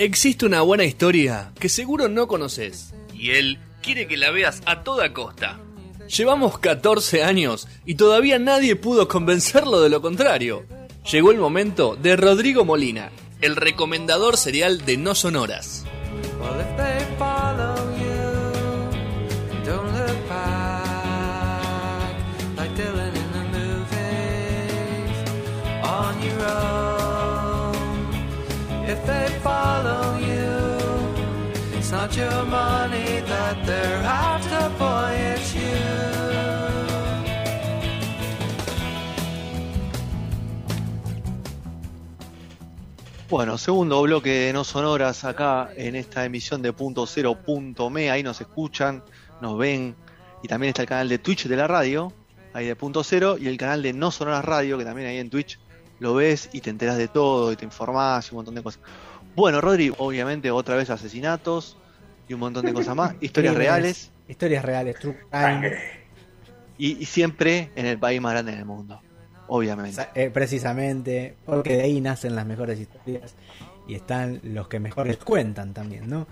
Existe una buena historia que seguro no conoces y él quiere que la veas a toda costa. Llevamos 14 años y todavía nadie pudo convencerlo de lo contrario. Llegó el momento de Rodrigo Molina, el recomendador serial de No Sonoras. Well, If they follow you, it's not your money that they're after, boy, it's you. Bueno, segundo bloque de No Sonoras acá en esta emisión de punto cero punto me, ahí nos escuchan, nos ven y también está el canal de Twitch de la radio, ahí de punto cero, y el canal de No Sonoras Radio, que también ahí en Twitch lo ves y te enteras de todo y te informás y un montón de cosas. Bueno, Rodri, obviamente otra vez asesinatos y un montón de cosas más, historias reales Historias reales, true crime. y, y siempre en el país más grande del mundo, obviamente. Eh, precisamente, porque de ahí nacen las mejores historias y están los que mejor les cuentan también, ¿no?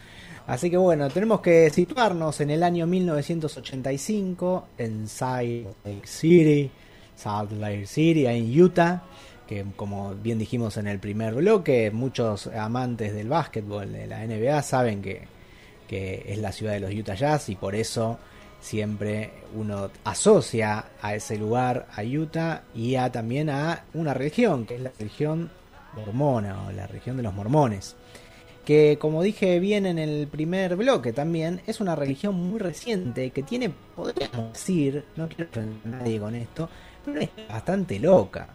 Así que bueno, tenemos que situarnos en el año 1985 en Salt Lake City, Salt Lake City, ahí en Utah, que como bien dijimos en el primer bloque, muchos amantes del básquetbol de la NBA saben que, que es la ciudad de los Utah Jazz y por eso siempre uno asocia a ese lugar a Utah y a también a una religión, que es la religión mormona o la religión de los mormones. Que como dije bien en el primer bloque también, es una religión muy reciente que tiene, podríamos decir, no quiero ofender a nadie con esto, pero es bastante loca.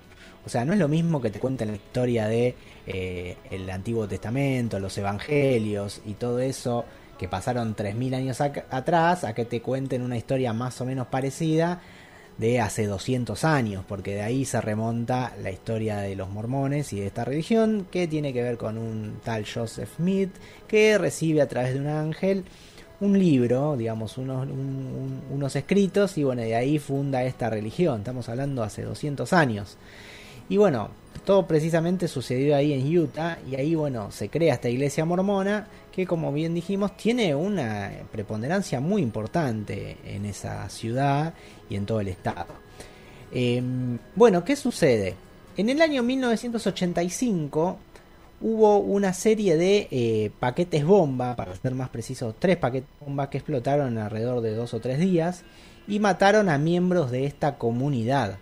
O sea, no es lo mismo que te cuenten la historia de eh, el Antiguo Testamento, los Evangelios y todo eso que pasaron 3.000 años atrás a que te cuenten una historia más o menos parecida de hace 200 años, porque de ahí se remonta la historia de los mormones y de esta religión, que tiene que ver con un tal Joseph Smith, que recibe a través de un ángel un libro, digamos, unos, un- un- unos escritos, y bueno, de ahí funda esta religión. Estamos hablando hace 200 años. Y bueno, todo precisamente sucedió ahí en Utah y ahí bueno, se crea esta iglesia mormona que como bien dijimos tiene una preponderancia muy importante en esa ciudad y en todo el estado. Eh, bueno, ¿qué sucede? En el año 1985 hubo una serie de eh, paquetes bomba, para ser más preciso, tres paquetes bomba que explotaron alrededor de dos o tres días y mataron a miembros de esta comunidad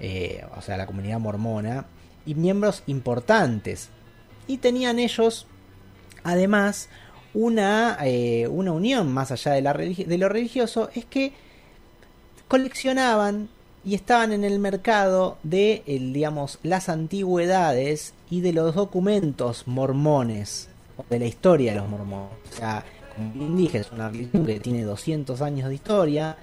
eh, o sea, la comunidad mormona, y miembros importantes. Y tenían ellos, además, una, eh, una unión más allá de, la de lo religioso, es que coleccionaban y estaban en el mercado de, digamos, las antigüedades y de los documentos mormones, de la historia de los mormones. O sea, como bien dije, es una religión que tiene 200 años de historia,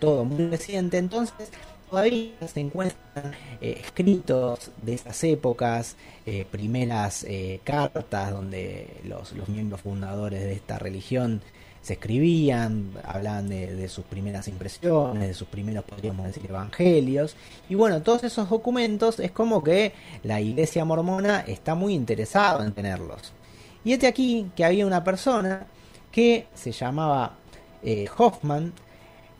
todo muy reciente, entonces todavía se encuentran eh, escritos de esas épocas, eh, primeras eh, cartas donde los, los miembros fundadores de esta religión se escribían, hablaban de, de sus primeras impresiones, de sus primeros, podríamos decir, evangelios. Y bueno, todos esos documentos es como que la iglesia mormona está muy interesada en tenerlos. Y este aquí que había una persona que se llamaba Hoffman,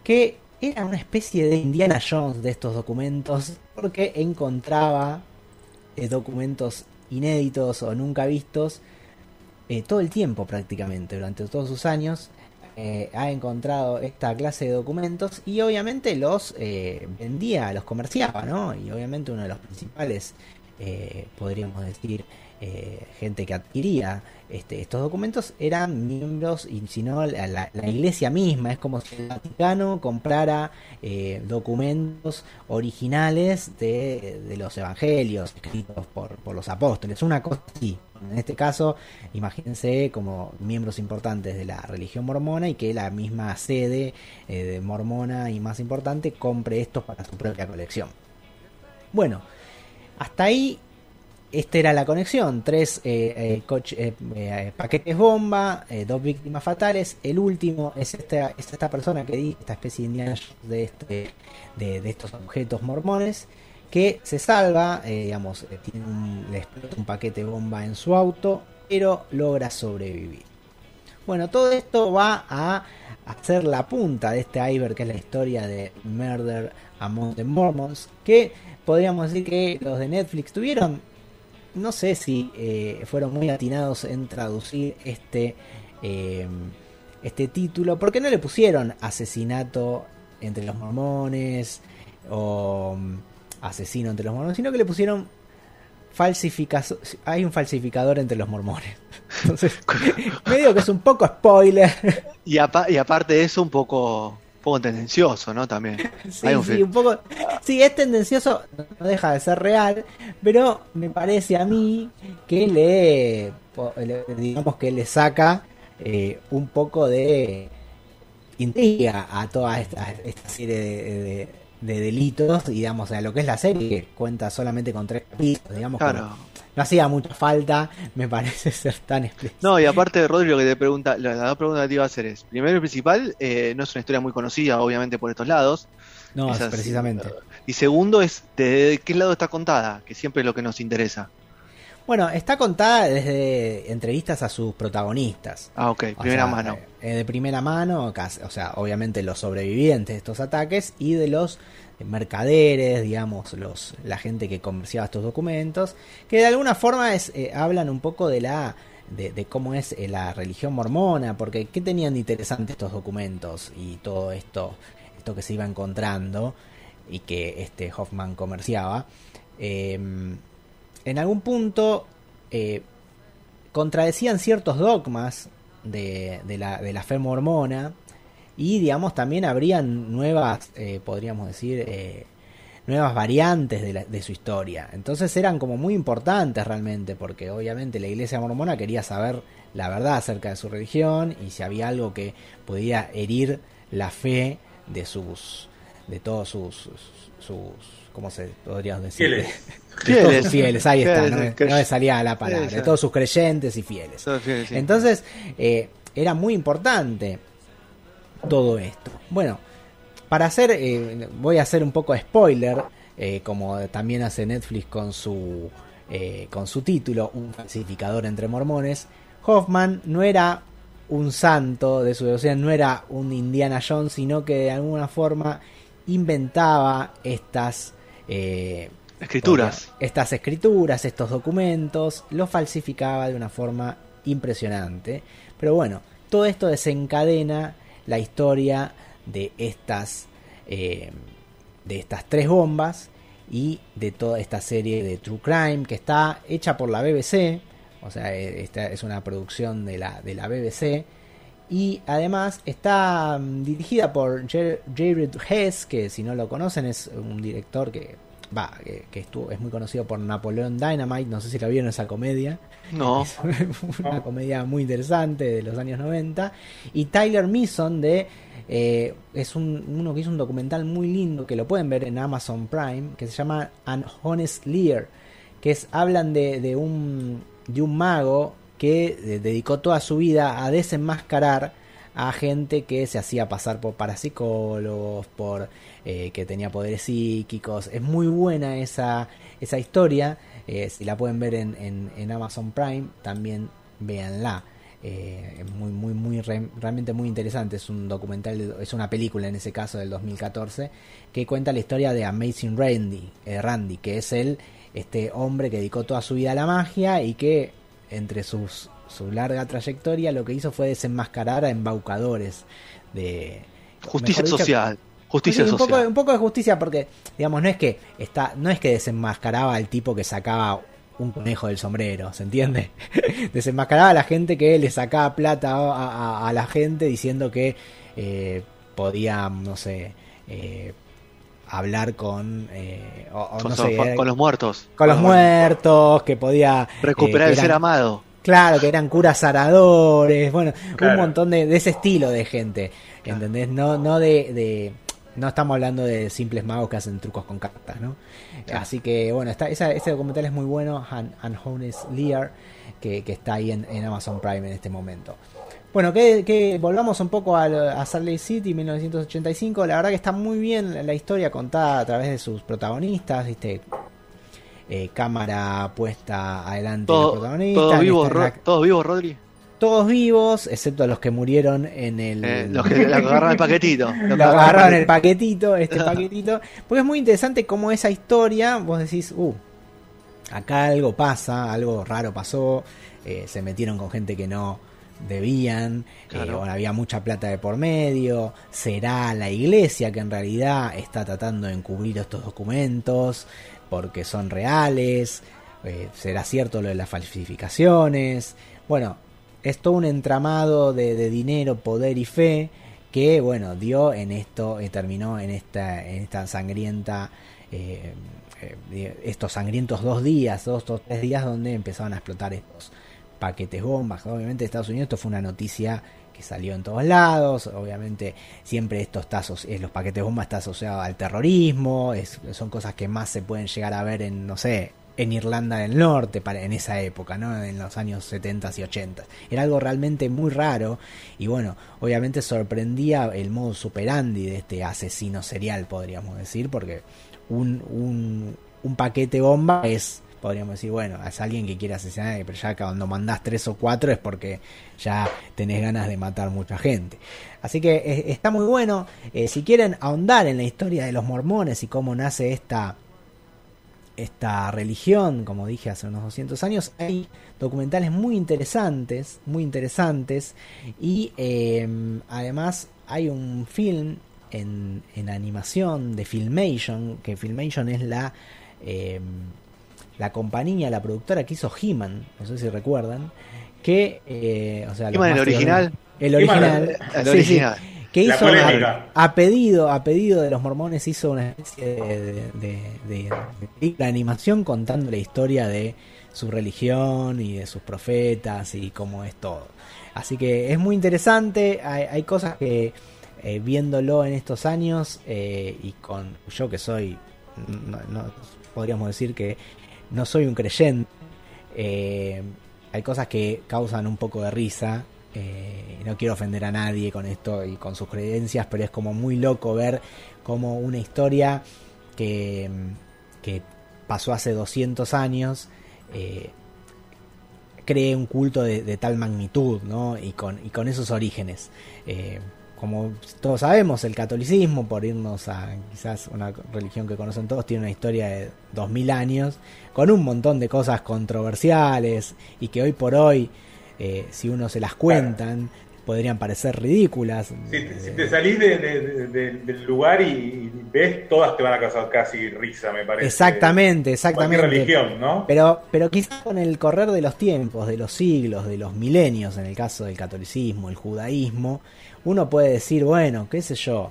que era una especie de Indiana Jones de estos documentos, porque encontraba eh, documentos inéditos o nunca vistos eh, todo el tiempo prácticamente, durante todos sus años. eh, ha encontrado esta clase de documentos y obviamente los vendía, los comerciaba, ¿no? Y obviamente uno de los principales, podríamos decir, gente que adquiría este, estos documentos eran miembros, y si no, la, iglesia misma. Es como si el Vaticano comprara eh, documentos originales de, los evangelios escritos por, por los apóstoles. Una cosa así. En este caso, imagínense como miembros importantes de la religión mormona y que la misma sede eh, de mormona y más importante compre estos para su propia colección. Bueno, hasta ahí esta era la conexión, tres eh, eh, eh, paquetes bomba, dos víctimas fatales, el último es esta, es esta persona que di, esta especie de Indiana de, este, de, de estos objetos mormones, que se salva, digamos, tiene un, le explota un paquete bomba en su auto, pero logra sobrevivir. Bueno, todo esto va a hacer la punta de este iceberg que es la historia de Murder Among the Mormons, que podríamos decir que los de Netflix tuvieron, no sé si eh, fueron muy atinados en traducir este, eh, este título, porque no le pusieron asesinato entre los mormones o mm, asesino entre los mormones, sino que le pusieron falsificación. Hay un falsificador entre los mormones. Entonces, medio que es un poco spoiler. Y, apa- y aparte de eso, un poco, un poco tendencioso, ¿no? También. Sí, Hay un sí, un poco. Sí, es tendencioso, no deja de ser real, pero me parece a mí que le, digamos que le saca eh, un poco de intriga a toda esta, esta serie de, de- de delitos, digamos, a lo que es la serie, que cuenta solamente con tres capítulos, digamos, Claro. No hacía mucha falta, me parece ser tan explícito. No, y aparte, Rodri, lo que te pregunta, la- preguntas que te iba a hacer es: primero y principal, eh, no es una historia muy conocida, obviamente, por estos lados. No, Esas- precisamente. Y segundo es de qué lado está contada, que siempre es lo que nos interesa. Bueno, está contada desde entrevistas a sus protagonistas. Ah, ok, O primera sea, mano. eh, de primera mano, o sea, obviamente los sobrevivientes de estos ataques y de los mercaderes, digamos, los la gente que comerciaba estos documentos, que de alguna forma es, eh, hablan un poco de la de, cómo es eh, la religión mormona, porque qué tenían de interesante estos documentos y todo esto, esto que se iba encontrando y que este Hoffman comerciaba. Eh, en algún punto eh, contradecían ciertos dogmas de, de la, de la fe mormona y digamos también habrían nuevas, eh, podríamos decir, eh, nuevas variantes de, la- de su historia. Entonces eran como muy importantes realmente porque obviamente la iglesia mormona quería saber la verdad acerca de su religión y si había algo que podía herir la fe de sus de todos sus sus, sus- ¿cómo se podría decir? Fieles. De todos Fieles. sus fieles, ahí está, Fieles, no, me- crey- no me salía la palabra, de todos sus creyentes y fieles. Entonces, eh, era muy importante todo esto. Bueno, para hacer, eh, voy a hacer un poco de spoiler, eh, como también hace Netflix con su, eh, con su título, Un falsificador entre mormones. Hoffman no era un santo de su devoción, no era un Indiana Jones, sino que de alguna forma inventaba estas... Escrituras. estas escrituras, estos documentos, los falsificaba de una forma impresionante. Pero bueno, todo esto desencadena la historia de estas, eh, de estas tres bombas y de toda esta serie de True Crime que está hecha por la BBC. O sea, eh, esta es una producción de la, de la BBC. Y además está mm, dirigida por Jared Hess, que si no lo conocen es un director que va, que, que estuvo, es muy conocido por Napoleon Dynamite, no sé si la vieron esa comedia. No. Es una comedia muy interesante de los años 90. Y Tyler Mason de eh, es un, uno que hizo un documental muy lindo que lo pueden ver en Amazon Prime, que se llama An Honest Lear, que es hablan de, de un de un mago que eh, dedicó toda su vida a desenmascarar a gente que se hacía pasar por parapsicólogos, por eh, que tenía poderes psíquicos. Es muy buena esa, esa historia. eh, si la pueden ver en, en- Amazon Prime, también véanla. Eh, es muy, muy, muy, re- realmente muy interesante. Es un documental, es una película en ese caso del 2014 que cuenta la historia de Amazing Randy, eh, Randy, que es el este hombre que dedicó toda su vida a la magia y que entre sus su larga trayectoria lo que hizo fue desenmascarar a embaucadores de Justicia dicho, social. Justicia un social. poco, un poco de justicia porque, digamos, no es que está, no es que desenmascaraba al tipo que sacaba un conejo del sombrero, ¿se entiende? desenmascaraba a la gente que le sacaba plata a, a- a la gente diciendo que eh, podía, no sé, eh, hablar con, eh, o- o Con, no con- sé, con los muertos. con los muertos, que podía eh, Recuperar el ser amado. Claro, que eran curas saradores, bueno, un montón de, de ese estilo de gente, ¿entendés? No, no de, de- no estamos hablando de simples magos que hacen trucos con cartas, ¿no? Claro. Así que bueno, está, esa- ese documental es muy bueno, Honest Lear, que, que está ahí en, en Amazon Prime en este momento. Bueno, que, que volvamos un poco al- a, Salt Lake City 1985. La verdad que está muy bien la, la historia contada a través de sus protagonistas, ¿viste? Eh, cámara puesta adelante Todo- del protagonista. todos vivos, la- todos vivos, Rodri. todos vivos, excepto los que murieron en el... Eh, los que agarran el paquetito. Los que agarraron el paquetito, este paquetito. Porque es muy interesante cómo esa historia, vos decís, uh, acá algo pasa, algo raro pasó, eh, se metieron con gente que no debían, eh, bueno, había mucha plata de por medio, será la iglesia que en realidad está tratando de encubrir estos documentos porque son reales, eh, será cierto lo de las falsificaciones, bueno, es todo un entramado de, dinero, poder y fe que bueno dio en esto eh, terminó en esta en esta sangrienta eh, estos sangrientos dos días dos o tres días donde empezaban a explotar estos paquetes bombas. Obviamente Estados Unidos esto fue una noticia que salió en todos lados obviamente siempre esto está aso- eh, los paquetes bombas está asociado al terrorismo son cosas que más se pueden llegar a ver en no sé en Irlanda del Norte para, en esa época, ¿no? En los años 70 y 80. Era algo realmente muy raro y bueno, obviamente sorprendía el modo superandi de este asesino serial, podríamos decir, porque un, un, un paquete bomba es, podríamos decir, bueno, es alguien que quiere asesinar, pero ya cuando mandás tres o cuatro es porque ya tenés ganas de matar mucha gente. Así que eh, está muy bueno. Eh, si quieren ahondar en la historia de los mormones y cómo nace esta esta religión, como dije hace unos 200 años, hay documentales muy interesantes, muy interesantes, y eh, además hay un film en, en animación de Filmation, que Filmation es la, eh, la compañía, la productora que hizo He-Man, no sé si recuerdan, que, eh, o sea, los He-Man, el original. el original, El sí, sí, original. que hizo a, a pedido a pedido de los mormones hizo una especie de, de, de- de- de película de animación contando la historia de su religión y de sus profetas y cómo es todo. Así que es muy interesante hay, hay cosas que eh, viéndolo en estos años eh, y con yo que soy no, no- podríamos decir que no soy un creyente eh, hay cosas que causan un poco de risa. eh, no quiero ofender a nadie con esto y con sus creencias, pero es como muy loco ver como una historia que, que pasó hace 200 años eh, cree un culto de, tal magnitud, ¿no? Y con, y con esos orígenes. Como todos sabemos, el catolicismo, por irnos a quizás una religión que conocen todos, tiene una historia de 2000 años, con un montón de cosas controversiales y que hoy por hoy, eh, si uno se las cuentan, podrían parecer ridículas. Si, si te salís de- de- de- de- del lugar y, ves, todas te van a causar casi risa, me parece. Exactamente, exactamente. Religión, ¿no? Pero, pero quizás con el correr de los tiempos, de los siglos, de los milenios, en el caso del catolicismo, el judaísmo, uno puede decir, bueno, qué sé yo,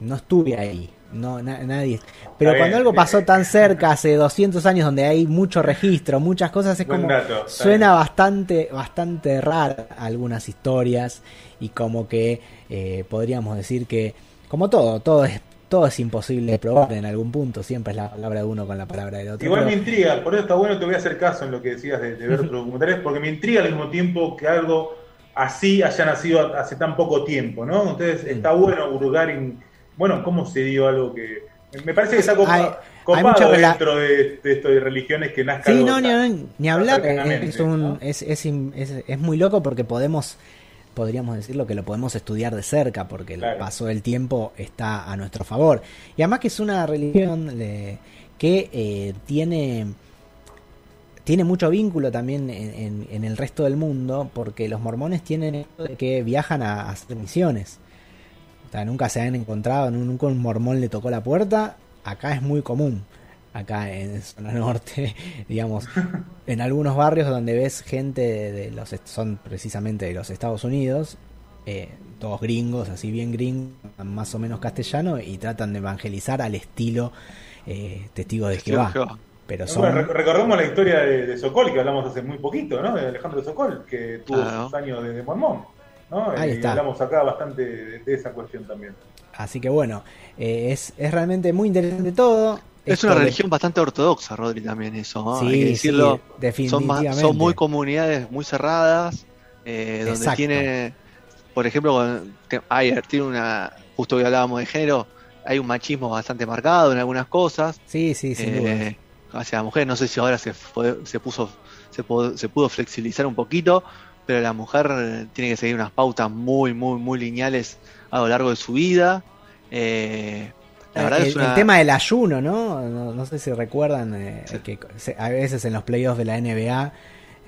no estuve ahí, no na- nadie. Pero cuando algo pasó tan cerca, hace 200 años, donde hay mucho registro, muchas cosas, es como dato, suena bien. bastante, bastante rara algunas historias y como que eh, podríamos decir que, como todo, todo es todo es imposible de probar en algún punto, siempre es la palabra de uno con la palabra del otro. Igual pero- me intriga, por eso está bueno, te voy a hacer caso en lo que decías de, de ver otros documentales, porque me intriga al mismo tiempo que algo así haya nacido hace tan poco tiempo, ¿no? Entonces Mm. está bueno hurgar en, bueno, cómo se dio algo que... Me parece que está copa- hay copado dentro de, de esto de religiones que nazca Sí, no, tan- ni, ni- hablar. Es, un- ¿no? es, es, im- es- es muy loco porque podemos, podríamos decirlo que lo podemos estudiar de cerca porque el Claro. paso del tiempo está a nuestro favor. Y además que es una religión de- que eh, tiene tiene mucho vínculo también en, en- en el resto del mundo porque los mormones tienen esto de que viajan a, a hacer misiones. O sea, nunca se han encontrado, nu- nunca un mormón le tocó la puerta. Acá es muy común, acá en zona norte, digamos, en algunos barrios donde ves gente de, de los son precisamente de los Estados Unidos, eh, todos gringos, así bien gringos, más o menos castellano y tratan de evangelizar al estilo eh, Testigo de Jehová. Pero son recordemos la historia de, de Sokol, que hablamos hace muy poquito, ¿no? De Alejandro Sokol, que tuvo Claro. sus años de, de mormón, ¿no? Ahí y está. hablamos acá bastante de, de esa cuestión también. Así que bueno, eh, es, es realmente muy interesante todo. Es Esto una de- religión bastante ortodoxa, Rodri, también eso, ¿no? Sí, Hay que decirlo. sí, definitivamente. son muy comunidades muy cerradas, eh, donde Exacto. tiene, por ejemplo, que Ayer tiene una, justo hoy hablábamos de género, hay un machismo bastante marcado en algunas cosas, Sí, sí, sin eh, duda. Hacia las mujeres. No sé si ahora se, fue- se puso, se, pudo- se pudo flexibilizar un poquito, pero la mujer tiene que seguir unas pautas muy, muy, muy lineales a lo largo de su vida. Eh, la verdad el, es una... el tema del ayuno, ¿no? No, no sé si recuerdan eh, Sí. que se- a veces en los playoffs de la NBA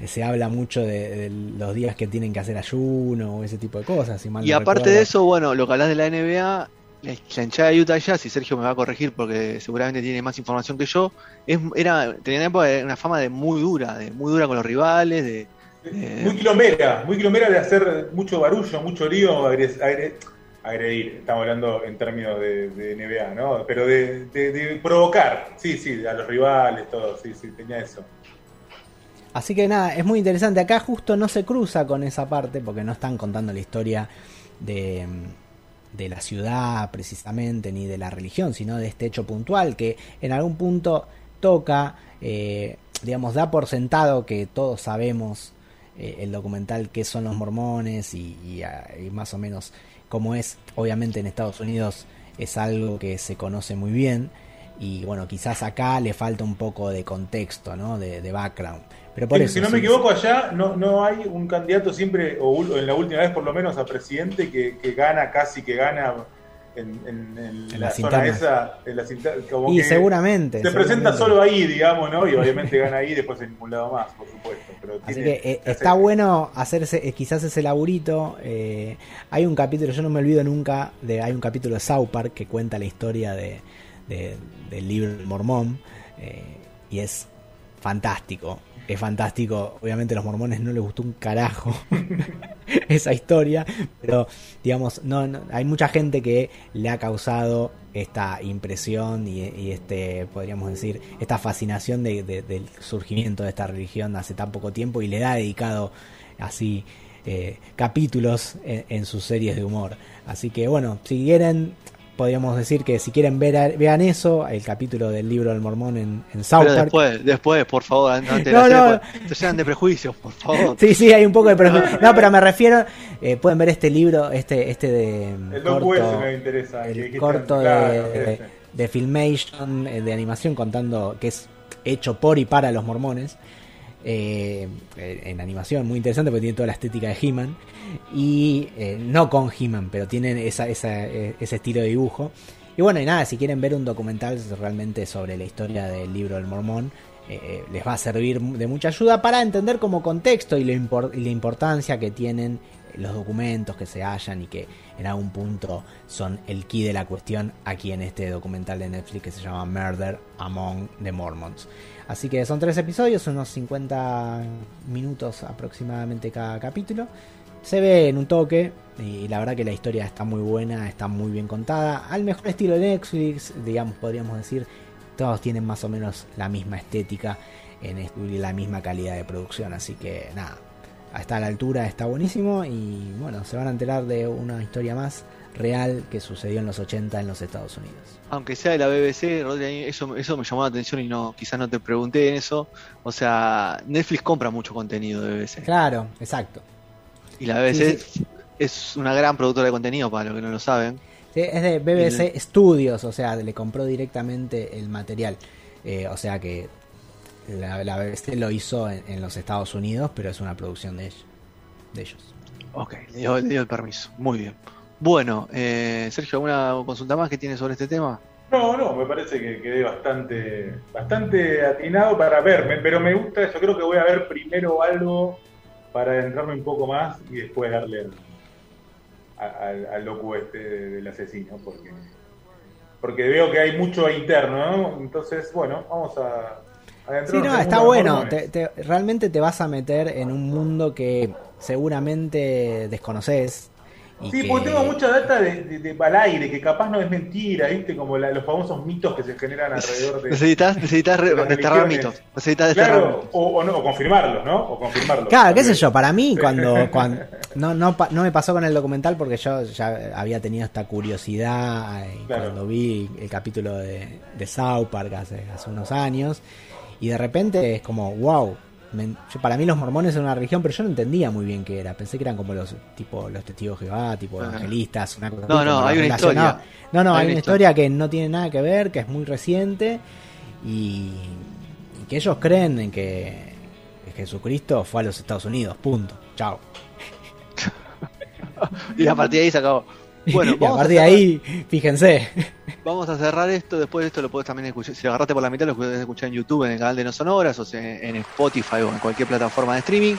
eh, se habla mucho de, de los días que tienen que hacer ayuno o ese tipo de cosas. si mal Y no aparte recuerdo. de eso, bueno, lo que hablas de la NBA, la hinchada de Utah Jazz, y Sergio me va a corregir porque seguramente tiene más información que yo, es, era, tenía época una fama de muy dura, de muy dura con los rivales, de, Eh. Muy quilombera, muy quilombera de hacer mucho barullo, mucho lío, agre- agre- agredir, estamos hablando en términos de, de NBA, ¿no? Pero de, de- de provocar, sí, sí, a los rivales, todo, sí, sí, tenía eso. Así que nada, es muy interesante. Acá justo no se cruza con esa parte porque no están contando la historia de, de la ciudad precisamente, ni de la religión, sino de este hecho puntual que en algún punto toca, eh, digamos, da por sentado que todos sabemos eh, el documental qué son los mormones y, ah, y más o menos cómo es. Obviamente en Estados Unidos es algo que se conoce muy bien. Y bueno, quizás acá le falta un poco de contexto, ¿no? De, de background. Pero por eso, si no sí, me equivoco, allá no, no hay un candidato siempre, o en la última vez por lo menos, a presidente que, que gana, casi que gana en, en- en En la las zona esa, en inter- como Y que seguramente. Se presenta solo ahí, digamos, ¿no? Y obviamente gana ahí, después en ningún lado más, por supuesto. Pero Así tiene- que eh, está bueno hacerse eh, quizás ese laburito. eh, hay un capítulo, yo no me olvido nunca, de hay un capítulo de South Park que cuenta la historia de, de- del libro del mormón eh, y es fantástico. Es fantástico. Obviamente a los mormones no les gustó un carajo esa historia, pero digamos, no, no- hay mucha gente que le ha causado esta impresión y, este, podríamos decir, esta fascinación de- de- del surgimiento de esta religión hace tan poco tiempo y le ha dedicado así eh, capítulos en sus series de humor. Así que bueno, si quieren, podríamos decir que si quieren ver a- vean eso, el capítulo del libro del mormón en, en South Pero Park. después, después, por favor, antes de No, no. se llenan de prejuicios, por favor. Sí, sí, hay un poco de prejuicio. No, pero me refiero, eh, pueden ver este libro, este, este de El Doc West corto, me interesa. que el corto claro, de, de Filmation, eh, de animación, contando que es hecho por y para los mormones. Eh, en animación, muy interesante porque tiene toda la estética de He-Man. Y eh, no con He-Man, pero tienen eh, ese estilo de dibujo. Y bueno, y nada, si quieren ver un documental realmente sobre la historia del libro del mormón, les va a servir de mucha ayuda para entender como contexto y, lo y la importancia que tienen los documentos que se hallan y que en algún punto son el key de la cuestión aquí en este documental de Netflix que se llama Murder Among the Mormons. Así que son tres episodios, unos 50 minutos aproximadamente cada capítulo. Se ve en un toque y la verdad que la historia está muy buena, está muy bien contada. Al mejor estilo de Netflix, digamos, podríamos decir, todos tienen más o menos la misma estética en la misma calidad de producción. Así que nada, está a la altura, está buenísimo y bueno, se van a enterar de una historia más real que sucedió en los 80 en los Estados Unidos. Aunque sea de la BBC, Rodri, eso, eso me llamó la atención y no, quizás no te pregunté en eso. O sea, Netflix compra mucho contenido de BBC. Claro, exacto. Y la BBC Sí, es una gran productora de contenido, para los que no lo saben. Sí, es de BBC Studios, o sea, le compró directamente el material. Eh, o sea que la, la BBC lo hizo en, en los Estados Unidos, pero es una producción de ellos. De ellos. Ok, le dio, le dio el permiso. Muy bien. Bueno, eh, Sergio, ¿alguna consulta más que tienes sobre este tema? No, no, me parece que quedé bastante, bastante atinado para verme, pero me gusta, yo creo que voy a ver primero algo para adentrarme un poco más y después darle al, al, al loco este de- del asesino, porque, porque veo que hay mucho interno, ¿no? Entonces, bueno, vamos a. Sí, no, está bueno. mormones. Te- te- realmente te vas a meter en un mundo que seguramente desconoces. Y Sí, que- porque tengo mucha data de, de, de al aire, que capaz no es mentira, ¿viste? Como la- los famosos mitos que se generan alrededor de... Necesitas, necesitas re- de las desterrar religiones. mitos. Necesitas desterrar Claro, mitos. o, o no, o confirmarlos, ¿no? O confirmarlos. Claro, qué sé yo, para mí cuando, cuando no, no, pa- no me pasó con el documental porque yo ya había tenido esta curiosidad eh, Claro. cuando vi el capítulo de, de South Park hace, hace unos años y de repente es como, wow, me- yo- para mí los mormones son una religión, pero yo no entendía muy bien qué era, pensé que eran como los tipo los testigos de Jehová, tipo evangelistas, una cosa No, no, hay una historia. No, no, Hay una historia que no tiene nada que ver, que es muy reciente y que ellos creen en que Jesucristo fue a los Estados Unidos, punto. Chao. Y a partir de ahí se acabó. Bueno, y a partir de ahí, fíjense. Vamos a cerrar esto, después de esto lo puedes también escuchar, si lo agarraste por la mitad lo puedes escuchar en YouTube, en el canal de No Sonoras, o sea, en Spotify o en cualquier plataforma de streaming.